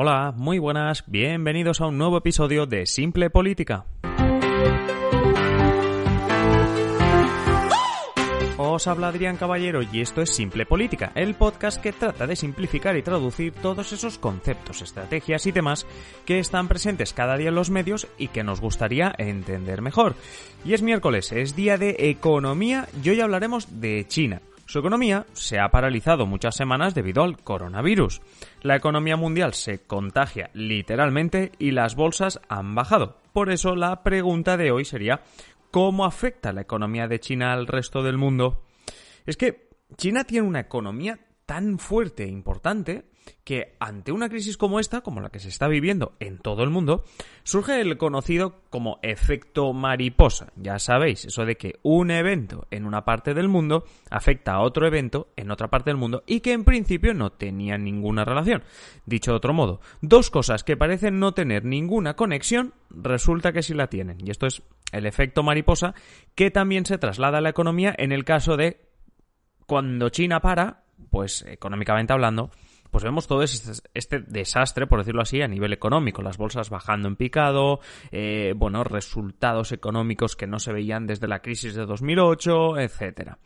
Hola, muy buenas, bienvenidos a un nuevo episodio de Simple Política. Os habla Adrián Caballero y esto es Simple Política, el podcast que trata de simplificar y traducir todos esos conceptos, estrategias y temas que están presentes cada día en los medios y que nos gustaría entender mejor. Y es miércoles, es día de economía y hoy hablaremos de China. Su economía se ha paralizado muchas semanas debido al coronavirus. La economía mundial se contagia literalmente y las bolsas han bajado. Por eso la pregunta de hoy sería ¿cómo afecta la economía de China al resto del mundo? Es que China tiene una economía tan fuerte e importante que ante una crisis como esta, como la que se está viviendo en todo el mundo, surge el conocido como efecto mariposa. Ya sabéis, eso de que un evento en una parte del mundo afecta a otro evento en otra parte del mundo y que en principio no tenían ninguna relación. Dicho de otro modo, dos cosas que parecen no tener ninguna conexión, resulta que sí la tienen. Y esto es el efecto mariposa que también se traslada a la economía en el caso de cuando China para, pues económicamente hablando, pues vemos todo este, desastre, por decirlo así, a nivel económico. Las bolsas bajando en picado, eh, bueno, resultados económicos que no se veían desde la crisis de 2008, etcétera.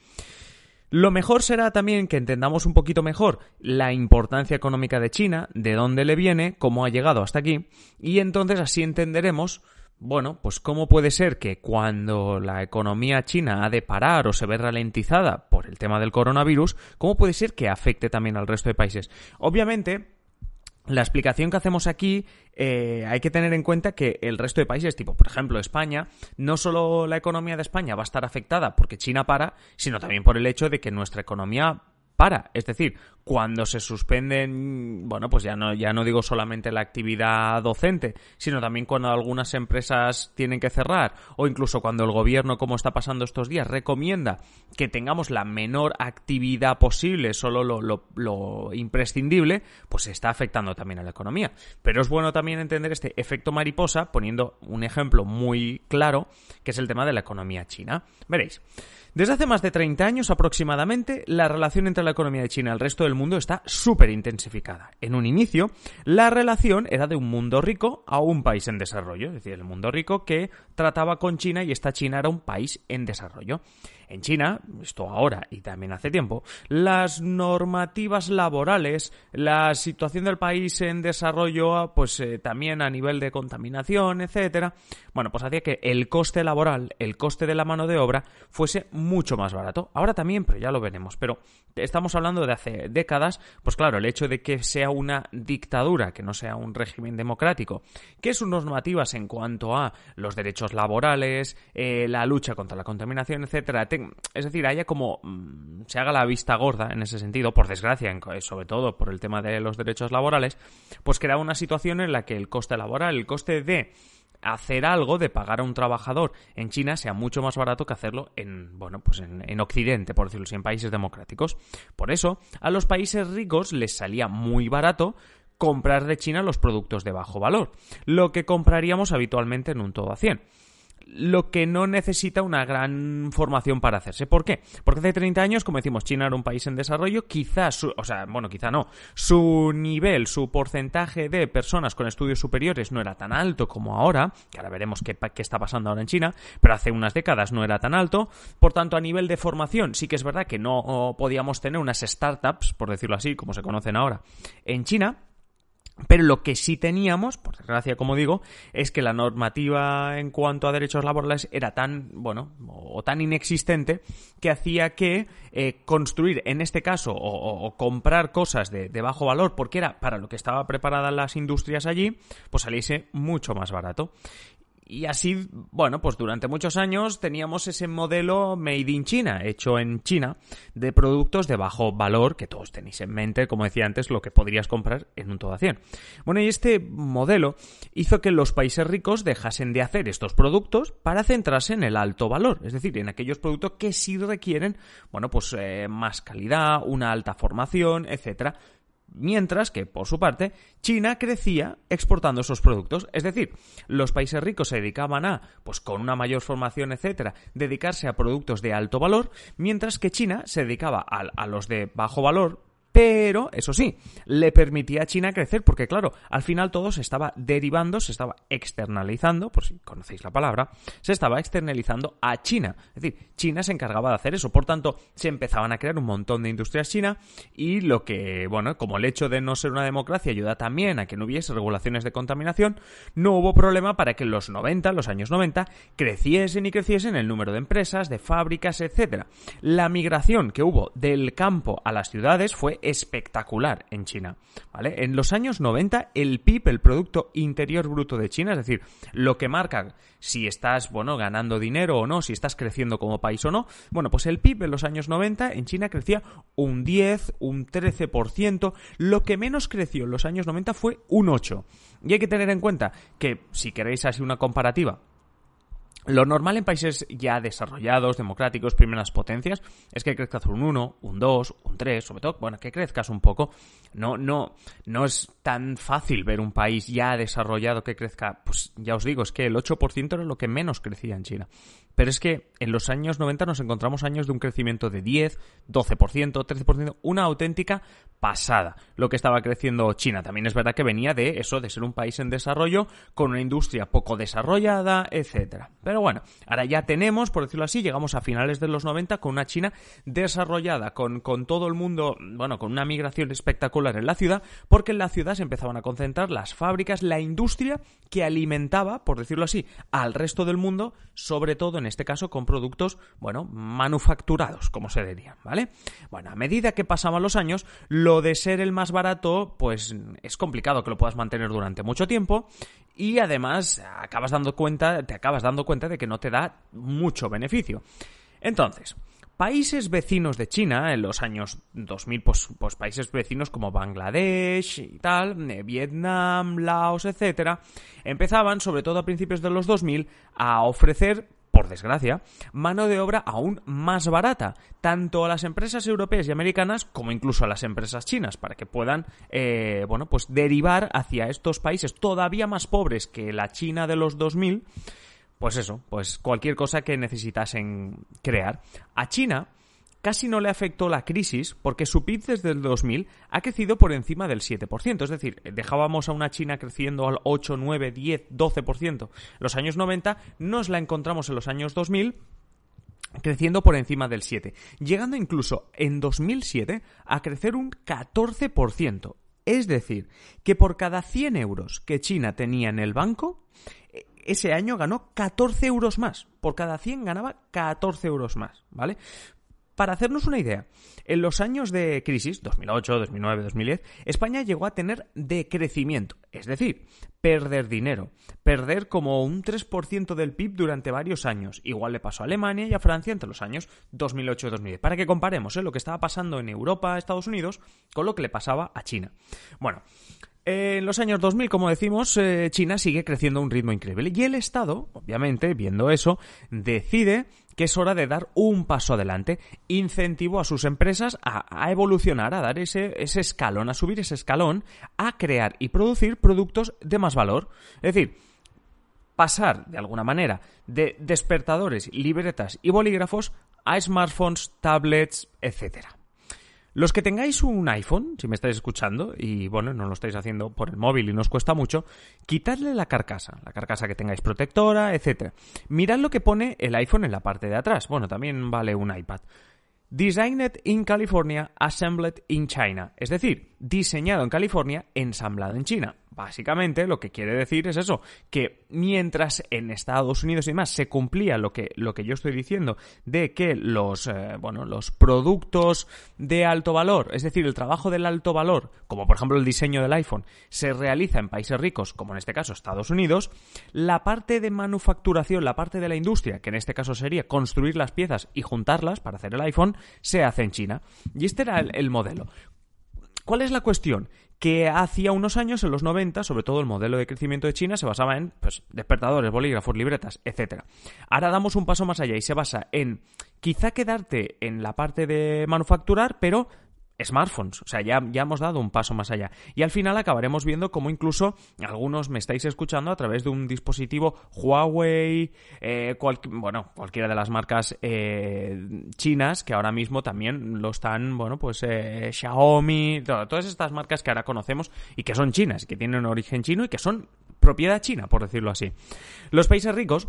Lo mejor será también que entendamos un poquito mejor la importancia económica de China, de dónde le viene, cómo ha llegado hasta aquí, y entonces así entenderemos bueno, pues cómo puede ser que cuando la economía china ha de parar o se ve ralentizada por el tema del coronavirus, cómo puede ser que afecte también al resto de países. Obviamente, la explicación que hacemos aquí eh, hay que tener en cuenta que el resto de países, tipo por ejemplo España, no solo la economía de España va a estar afectada porque China para, sino también por el hecho de que nuestra economía para. Es decir, cuando se suspenden, bueno, pues ya no, ya no digo solamente la actividad docente, sino también cuando algunas empresas tienen que cerrar, o incluso cuando el gobierno, como está pasando estos días, recomienda que tengamos la menor actividad posible, solo lo, imprescindible, pues está afectando también a la economía. Pero es bueno también entender este efecto mariposa, poniendo un ejemplo muy claro, que es el tema de la economía china. Veréis. Desde hace más de 30 años aproximadamente, la relación entre la economía de China y el resto del mundo está súper intensificada. En un inicio, la relación era de un mundo rico a un país en desarrollo, es decir, el mundo rico que trataba con China y esta China era un país en desarrollo. En China, esto ahora y también hace tiempo, las normativas laborales, la situación del país en desarrollo, pues eh, también a nivel de contaminación, etcétera, bueno, pues hacía que el coste laboral, el coste de la mano de obra, fuese mucho más barato. Ahora también, pero ya lo veremos. Pero estamos hablando de hace décadas, pues claro, el hecho de que sea una dictadura, que no sea un régimen democrático, que sus normativas en cuanto a los derechos laborales, eh, la lucha contra la contaminación, etcétera, es decir, haya como mm, se haga la vista gorda en ese sentido, por desgracia, sobre todo por el tema de los derechos laborales, pues crea una situación en la que el coste laboral, el coste de hacer algo, de pagar a un trabajador en China sea mucho más barato que hacerlo en, bueno, pues en, en, Occidente, por decirlo así, en países democráticos. Por eso, a los países ricos les salía muy barato comprar de China los productos de bajo valor, lo que compraríamos habitualmente en un todo a 100 lo que no necesita una gran formación para hacerse. ¿Por qué? Porque hace 30 años, como decimos, China era un país en desarrollo, quizás, o sea, bueno, quizá no, su nivel, su porcentaje de personas con estudios superiores no era tan alto como ahora, que ahora veremos qué, qué está pasando ahora en China, pero hace unas décadas no era tan alto, por tanto, a nivel de formación, sí que es verdad que no podíamos tener unas startups, por decirlo así, como se conocen ahora, en China, pero lo que sí teníamos, por desgracia, como digo, es que la normativa en cuanto a derechos laborales era tan, bueno, o tan inexistente que hacía que eh, construir, en este caso, o, comprar cosas de, de, bajo valor, porque era para lo que estaban preparadas las industrias allí, pues saliese mucho más barato. Y así, bueno, pues durante muchos años teníamos ese modelo made in China, hecho en China, de productos de bajo valor, que todos tenéis en mente, como decía antes, lo que podrías comprar en un todo a 100. Bueno, y este modelo hizo que los países ricos dejasen de hacer estos productos para centrarse en el alto valor, es decir, en aquellos productos que sí requieren, bueno, pues eh, más calidad, una alta formación, etcétera, Mientras que, por su parte, China crecía exportando esos productos. Es decir, los países ricos se dedicaban a, pues con una mayor formación, etcétera, dedicarse a productos de alto valor, mientras que China se dedicaba a, a los de bajo valor, Pero, eso sí, le permitía a China crecer porque, claro, al final todo se estaba derivando, se estaba externalizando, por si conocéis la palabra, se estaba externalizando a China. Es decir, China se encargaba de hacer eso. Por tanto, se empezaban a crear un montón de industrias China y lo que, bueno, como el hecho de no ser una democracia ayuda también a que no hubiese regulaciones de contaminación, no hubo problema para que en los 90, los años 90, creciesen y creciesen el número de empresas, de fábricas, etc. La migración que hubo del campo a las ciudades fue espectacular en China. ¿vale? En los años 90, el PIB, el Producto Interior Bruto de China, es decir, lo que marca si estás, bueno, ganando dinero o no, si estás creciendo como país o no, bueno, pues el PIB en los años 90 en China crecía un 10, un 13%, lo que menos creció en los años 90 fue un 8. Y hay que tener en cuenta que, si queréis así una comparativa, lo normal en países ya desarrollados, democráticos, primeras potencias, es que crezcas un 1, un 2, un 3, sobre todo, bueno, que crezcas un poco. No, no, no es tan fácil ver un país ya desarrollado que crezca, pues ya os digo, es que el 8% era lo que menos crecía en China. Pero es que en los años 90 nos encontramos años de un crecimiento de 10, 12%, 13%, una auténtica pasada lo que estaba creciendo China. También es verdad que venía de eso, de ser un país en desarrollo, con una industria poco desarrollada, etcétera. Pero bueno, ahora ya tenemos, por decirlo así, llegamos a finales de los 90 con una China desarrollada, con, con todo el mundo, bueno, con una migración espectacular en la ciudad, porque en la ciudad se empezaban a concentrar las fábricas, la industria que alimentaba, por decirlo así, al resto del mundo, sobre todo en este caso con productos, bueno, manufacturados, como se diría, ¿vale? Bueno, a medida que pasaban los años, lo de ser el más barato, pues es complicado que lo puedas mantener durante mucho tiempo y además acabas dando cuenta, te acabas dando cuenta de que no te da mucho beneficio. Entonces, países vecinos de China en los años 2000, pues, pues países vecinos como Bangladesh y tal, eh, Vietnam, Laos, etcétera, empezaban, sobre todo a principios de los 2000, a ofrecer por desgracia, mano de obra aún más barata, tanto a las empresas europeas y americanas como incluso a las empresas chinas, para que puedan, eh, bueno, pues derivar hacia estos países todavía más pobres que la China de los 2000, pues eso, pues cualquier cosa que necesitasen crear. A China casi no le afectó la crisis porque su PIB desde el 2000 ha crecido por encima del 7%. Es decir, dejábamos a una China creciendo al 8, 9, 10, 12%. Los años 90 nos la encontramos en los años 2000 creciendo por encima del 7, llegando incluso en 2007 a crecer un 14%. Es decir, que por cada 100 euros que China tenía en el banco, ese año ganó 14 euros más. Por cada 100 ganaba 14 euros más, ¿vale? Para hacernos una idea, en los años de crisis, 2008, 2009, 2010, España llegó a tener decrecimiento, es decir, perder dinero, perder como un 3% del PIB durante varios años. Igual le pasó a Alemania y a Francia entre los años 2008 y 2010. Para que comparemos ¿eh? lo que estaba pasando en Europa, Estados Unidos, con lo que le pasaba a China. Bueno, en los años 2000, como decimos, eh, China sigue creciendo a un ritmo increíble y el Estado, obviamente, viendo eso, decide que es hora de dar un paso adelante. Incentivo a sus empresas a, evolucionar, a dar ese, ese escalón, a subir ese escalón, a crear y producir productos de más valor. Es decir, pasar, de alguna manera, de despertadores, libretas y bolígrafos a smartphones, tablets, etcétera. Los que tengáis un iPhone, si me estáis escuchando, y bueno, no lo estáis haciendo por el móvil y nos cuesta mucho, quitadle la carcasa, la carcasa que tengáis protectora, etc. Mirad lo que pone el iPhone en la parte de atrás. Bueno, también vale un iPad. Designed in California, assembled in China. Es decir, diseñado en California, ensamblado en China. Básicamente lo que quiere decir es eso, que mientras en Estados Unidos y demás se cumplía lo que, lo que yo estoy diciendo de que los, eh, bueno, los productos de alto valor, es decir, el trabajo del alto valor, como por ejemplo el diseño del iPhone, se realiza en países ricos, como en este caso Estados Unidos, la parte de manufacturación, la parte de la industria, que en este caso sería construir las piezas y juntarlas para hacer el iPhone, se hace en China. Y este era el modelo. ¿Cuál es la cuestión? Que hacía unos años, en los 90, sobre todo el modelo de crecimiento de China se basaba en pues, despertadores, bolígrafos, libretas, etc. Ahora damos un paso más allá y se basa en quizá quedarte en la parte de manufacturar, pero smartphones. O sea, ya, ya hemos dado un paso más allá. Y al final acabaremos viendo cómo incluso algunos me estáis escuchando a través de un dispositivo Huawei, eh, bueno, cualquiera de las marcas eh, chinas que ahora mismo también lo están, bueno, pues eh, Xiaomi, todas estas marcas que ahora conocemos y que son chinas, que tienen origen chino y que son propiedad china, por decirlo así. Los países ricos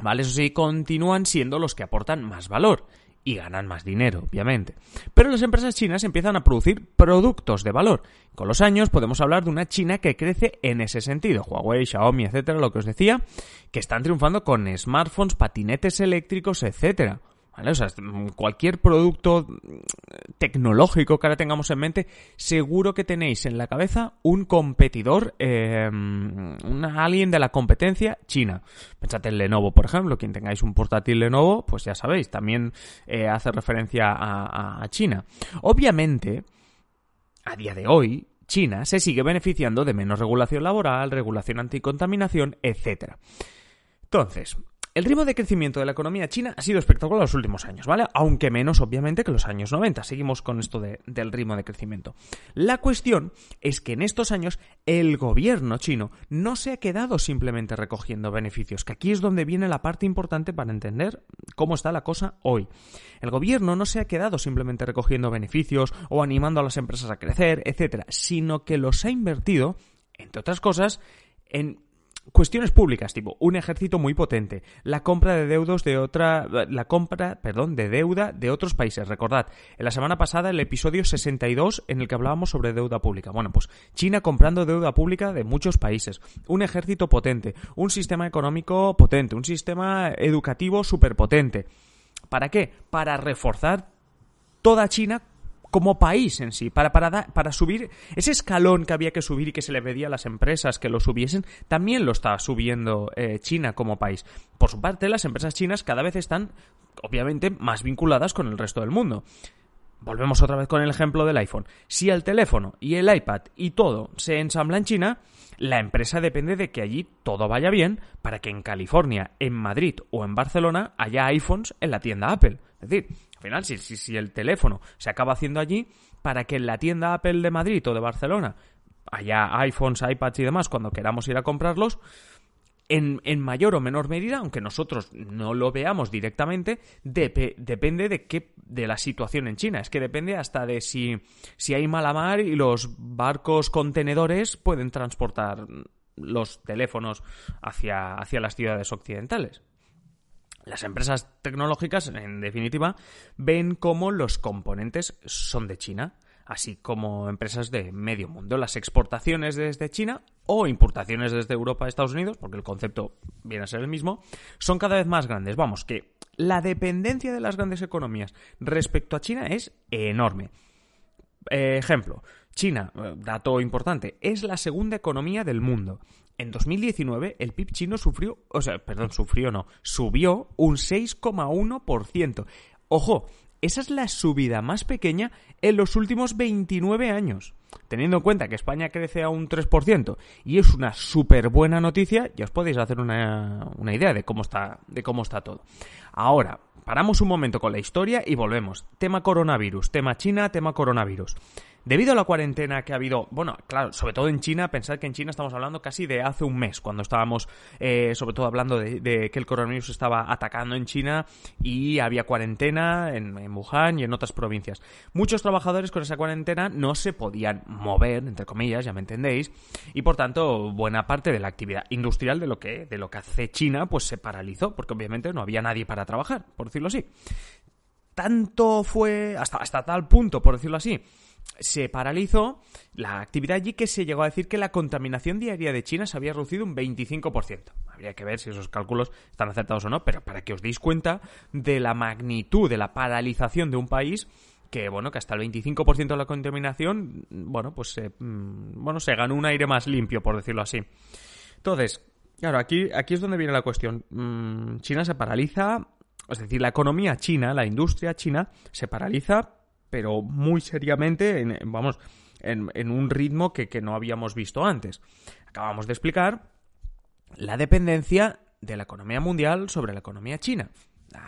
¿Vale? Eso sí, continúan siendo los que aportan más valor y ganan más dinero, obviamente. Pero las empresas chinas empiezan a producir productos de valor. Con los años podemos hablar de una China que crece en ese sentido. Huawei, Xiaomi, etcétera, lo que os decía, que están triunfando con smartphones, patinetes eléctricos, etcétera. O sea, cualquier producto tecnológico que ahora tengamos en mente, seguro que tenéis en la cabeza un competidor, eh, alguien de la competencia china. Pensad en Lenovo, por ejemplo, quien tengáis un portátil Lenovo, pues ya sabéis, también eh, hace referencia a, a China. Obviamente, a día de hoy, China se sigue beneficiando de menos regulación laboral, regulación anticontaminación, etc. Entonces, el ritmo de crecimiento de la economía china ha sido espectacular los últimos años, ¿vale? Aunque menos, obviamente, que los años 90. Seguimos con esto del ritmo de crecimiento. La cuestión es que en estos años el gobierno chino no se ha quedado simplemente recogiendo beneficios, que aquí es donde viene la parte importante para entender cómo está la cosa hoy. El gobierno no se ha quedado simplemente recogiendo beneficios o animando a las empresas a crecer, etcétera, sino que los ha invertido, entre otras cosas, en cuestiones públicas, tipo un ejército muy potente, la compra de deudos de otra, la compra, perdón, de deuda de otros países. Recordad, en la semana pasada el episodio 62 en el que hablábamos sobre deuda pública. Bueno, pues China comprando deuda pública de muchos países, un ejército potente, un sistema económico potente, un sistema educativo superpotente. ¿Para qué? Para reforzar toda China como país en sí, para, para, para subir ese escalón que había que subir y que se le pedía a las empresas que lo subiesen, también lo está subiendo eh, China como país. Por su parte, las empresas chinas cada vez están, obviamente, más vinculadas con el resto del mundo. Volvemos otra vez con el ejemplo del iPhone. Si el teléfono y el iPad y todo se ensambla en China, la empresa depende de que allí todo vaya bien para que en California, en Madrid o en Barcelona haya iPhones en la tienda Apple. Es decir, final, si, si, el teléfono se acaba haciendo allí, para que en la tienda Apple de Madrid o de Barcelona haya iPhones, iPads y demás cuando queramos ir a comprarlos, en, en, mayor o menor medida, aunque nosotros no lo veamos directamente, depende de qué, de la situación en China. Es que depende hasta de si, si hay mala mar y los barcos contenedores pueden transportar los teléfonos hacia, hacia las ciudades occidentales. Las empresas tecnológicas, en definitiva, ven cómo los componentes son de China, así como empresas de medio mundo. Las exportaciones desde China o importaciones desde Europa a Estados Unidos, porque el concepto viene a ser el mismo, son cada vez más grandes. Vamos, que la dependencia de las grandes economías respecto a China es enorme. Ejemplo, China, eh, dato importante, es la segunda economía del mundo en 2019 el PIB chino sufrió, o sea, perdón, sufrió no, subió un 6,1%. Ojo, esa es la subida más pequeña en los últimos 29 años. Teniendo en cuenta que España crece a un 3% y es una súper buena noticia, ya os podéis hacer una, una idea de cómo, está, de cómo está todo. Ahora, paramos un momento con la historia y volvemos. Tema coronavirus, tema China, tema coronavirus. Debido a la cuarentena que ha habido, bueno, claro, sobre todo en China, pensad que en China estamos hablando casi de hace un mes, cuando estábamos, eh, sobre todo hablando de, que el coronavirus estaba atacando en China y había cuarentena en, Wuhan y en otras provincias. Muchos trabajadores con esa cuarentena no se podían mover, entre comillas, ya me entendéis, y por tanto, buena parte de la actividad industrial de lo que, de lo que hace China, pues se paralizó, porque obviamente no había nadie para trabajar, por decirlo así. Tanto fue, hasta, hasta tal punto, por decirlo así, se paralizó la actividad allí que se llegó a decir que la contaminación diaria de China se había reducido un 25%. Habría que ver si esos cálculos están acertados o no, pero para que os deis cuenta de la magnitud de la paralización de un país que bueno, que hasta el 25% de la contaminación, bueno, pues mm, bueno, se ganó un aire más limpio, por decirlo así. Entonces, claro, aquí, aquí es donde viene la cuestión. Mm, china se paraliza, es decir, la economía china, la industria china, se paraliza pero muy seriamente, en, vamos, en, un ritmo que, no habíamos visto antes. Acabamos de explicar la dependencia de la economía mundial sobre la economía china.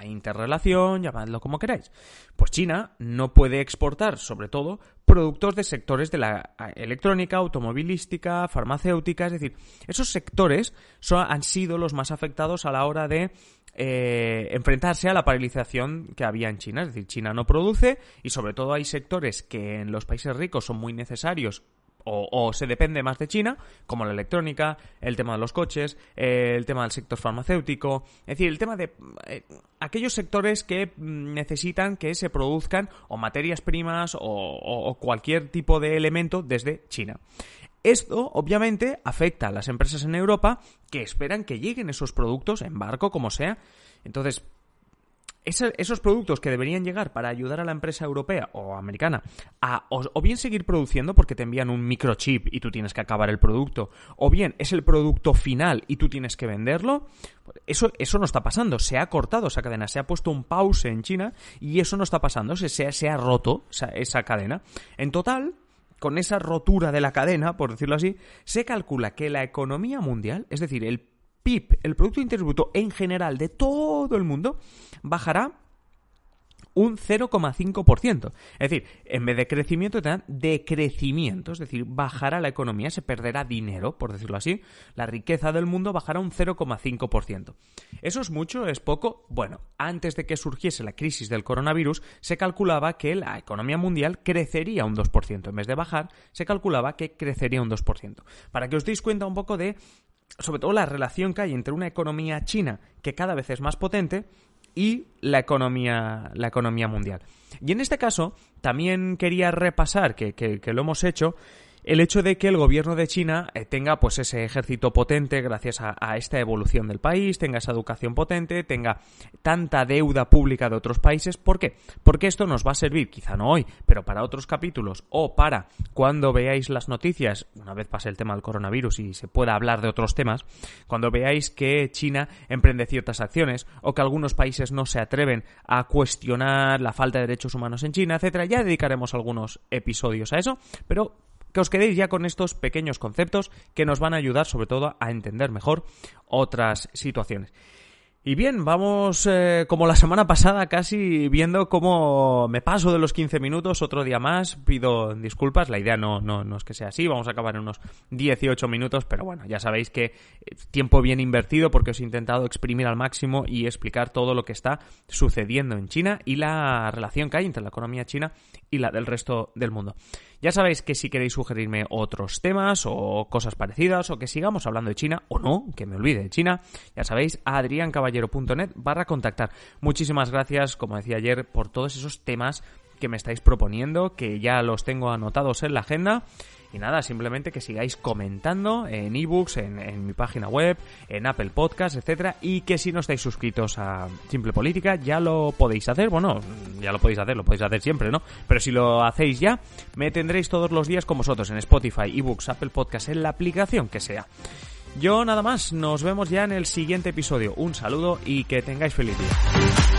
interrelación, llamadlo como queráis. Pues China no puede exportar, sobre todo, productos de sectores de la electrónica, automovilística, farmacéutica, es decir, esos sectores han sido los más afectados a la hora de eh, enfrentarse a la paralización que había en China. Es decir, China no produce y sobre todo hay sectores que en los países ricos son muy necesarios o, se depende más de China, como la electrónica, el tema de los coches, eh, el tema del sector farmacéutico, es decir, el tema de eh, aquellos sectores que mm, necesitan que se produzcan o materias primas o cualquier tipo de elemento desde China. Esto, obviamente, afecta a las empresas en Europa que esperan que lleguen esos productos en barco, como sea. Entonces, esos productos que deberían llegar para ayudar a la empresa europea o americana a o, bien seguir produciendo porque te envían un microchip y tú tienes que acabar el producto, o bien es el producto final y tú tienes que venderlo, eso, eso no está pasando. Se ha cortado esa cadena, se ha puesto un pause en China y eso no está pasando, se, se, ha roto esa, esa cadena. En total, con esa rotura de la cadena, por decirlo así, se calcula que la economía mundial, es decir, el PIB, el Producto Interno Bruto en general de todo el mundo, bajará un 0,5%. Es decir, en vez de crecimiento tendrán decrecimiento, es decir, bajará la economía, se perderá dinero, por decirlo así, la riqueza del mundo bajará un 0,5%. ¿Eso es mucho? ¿Es poco? Bueno, antes de que surgiese la crisis del coronavirus, se calculaba que la economía mundial crecería un 2%. En vez de bajar, se calculaba que crecería un 2%. Para que os deis cuenta un poco de sobre todo la relación que hay entre una economía china que cada vez es más potente y la economía, la economía mundial. Y en este caso, también quería repasar, que, que lo hemos hecho, el hecho de que el gobierno de China eh, tenga pues ese ejército potente gracias a, esta evolución del país, tenga esa educación potente, tenga tanta deuda pública de otros países. ¿Por qué? Porque esto nos va a servir, quizá no hoy, pero para otros capítulos o para cuando veáis las noticias, una vez pase el tema del coronavirus y se pueda hablar de otros temas, cuando veáis que China emprende ciertas acciones o que algunos países no se atreven a cuestionar la falta de derechos humanos en China, etcétera, ya dedicaremos algunos episodios a eso, pero que os quedéis ya con estos pequeños conceptos que nos van a ayudar sobre todo a entender mejor otras situaciones. Y bien, vamos eh, como la semana pasada casi viendo cómo me paso de los 15 minutos otro día más. Pido disculpas, la idea no, no, no es que sea así, vamos a acabar en unos 18 minutos, pero bueno, ya sabéis que tiempo bien invertido porque os he intentado exprimir al máximo y explicar todo lo que está sucediendo en China y la relación que hay entre la economía china y la del resto del mundo. Ya sabéis que si queréis sugerirme otros temas o cosas parecidas o que sigamos hablando de China o no, que me olvide de China, ya sabéis, adriancaballero.net barra contactar. Muchísimas gracias, como decía ayer, por todos esos temas que me estáis proponiendo, que ya los tengo anotados en la agenda y nada, simplemente que sigáis comentando en ebooks, en, en mi página web, en Apple Podcasts, etcétera, y que si no estáis suscritos a Simple Política, ya lo podéis hacer. Bueno, ya lo podéis hacer, lo podéis hacer siempre, ¿no? Pero si lo hacéis ya, me tendréis todos los días con vosotros en Spotify, ebooks, Apple Podcasts, en la aplicación que sea. Yo nada más, nos vemos ya en el siguiente episodio. Un saludo y que tengáis feliz día.